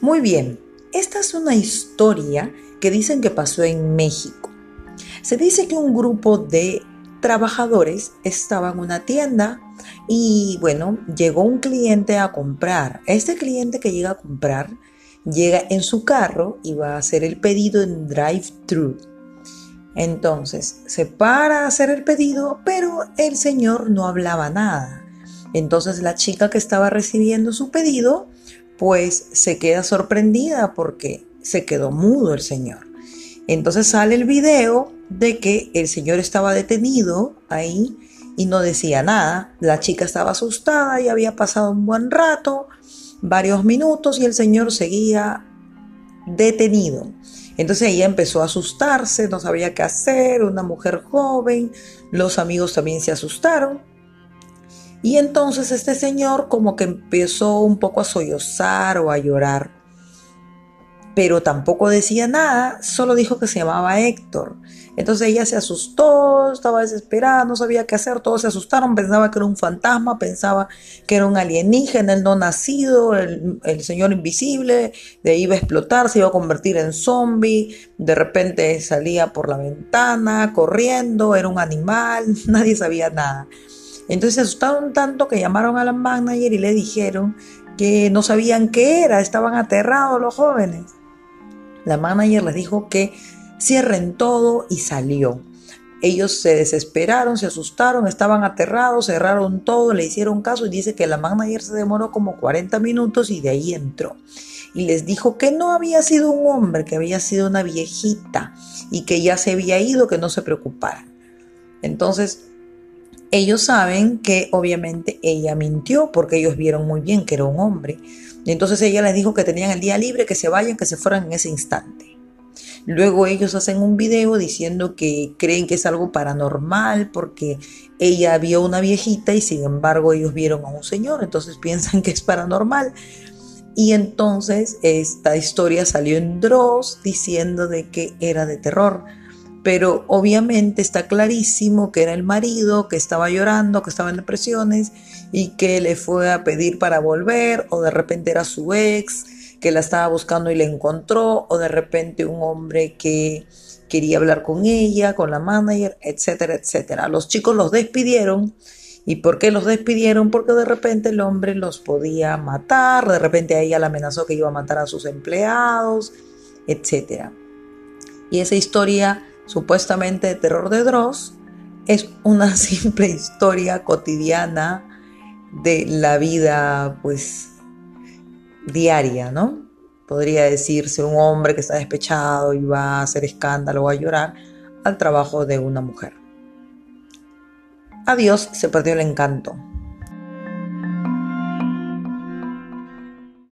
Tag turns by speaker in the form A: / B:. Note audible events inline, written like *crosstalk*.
A: Muy bien, esta es una historia que dicen que pasó en México. Se dice que un grupo de trabajadores estaba en una tienda y bueno, llegó un cliente a comprar. Este cliente que llega a comprar llega en su carro y va a hacer el pedido en drive-thru. Entonces se para a hacer el pedido, pero el señor no hablaba nada. Entonces la chica que estaba recibiendo su pedido, pues se queda sorprendida porque se quedó mudo el señor. Entonces sale el video de que el señor estaba detenido ahí y no decía nada. La chica estaba asustada y había pasado un buen rato, varios minutos y el señor seguía detenido. Entonces ella empezó a asustarse, no sabía qué hacer, una mujer joven, los amigos también se asustaron. Y entonces este señor como que empezó un poco a sollozar o a llorar pero tampoco decía nada, solo dijo que se llamaba Héctor. Entonces ella se asustó, estaba desesperada, no sabía qué hacer, todos se asustaron, pensaba que era un fantasma, pensaba que era un alienígena, el no nacido, el, señor invisible, de ahí iba a explotar, se iba a convertir en zombie, de repente salía por la ventana, corriendo, era un animal, *laughs* nadie sabía nada. Entonces se asustaron tanto que llamaron a la manager y le dijeron que no sabían qué era, estaban aterrados los jóvenes. La manager les dijo que cierren todo y salió. Ellos se desesperaron, se asustaron, estaban aterrados, cerraron todo, le hicieron caso y dice que la manager se demoró como 40 minutos y de ahí entró. Y les dijo que no había sido un hombre, que había sido una viejita y que ya se había ido, que no se preocuparan. Entonces, ellos saben que obviamente ella mintió porque ellos vieron muy bien que era un hombre. Y entonces ella les dijo que tenían el día libre, que se vayan, que se fueran en ese instante. Luego ellos hacen un video diciendo que creen que es algo paranormal porque ella vio una viejita y sin embargo ellos vieron a un señor, entonces *laughs* piensan que es paranormal. Y entonces esta historia salió en Dross diciendo de que era de terror pero obviamente está clarísimo que era el marido que estaba llorando, que estaba en depresiones y que le fue a pedir para volver o de repente era su ex que la estaba buscando y la encontró o de repente un hombre que quería hablar con ella, con la manager, etcétera, etcétera. Los chicos los despidieron. ¿Y por qué los despidieron? Porque de repente el hombre los podía matar, de repente a ella la amenazó que iba a matar a sus empleados, etcétera. Y esa historia supuestamente de terror de Dross, es una *laughs* simple historia cotidiana de la vida, pues, diaria, ¿no? Podría decirse un hombre que está despechado y va a hacer escándalo o a llorar al trabajo de una mujer. Adiós, se perdió el encanto.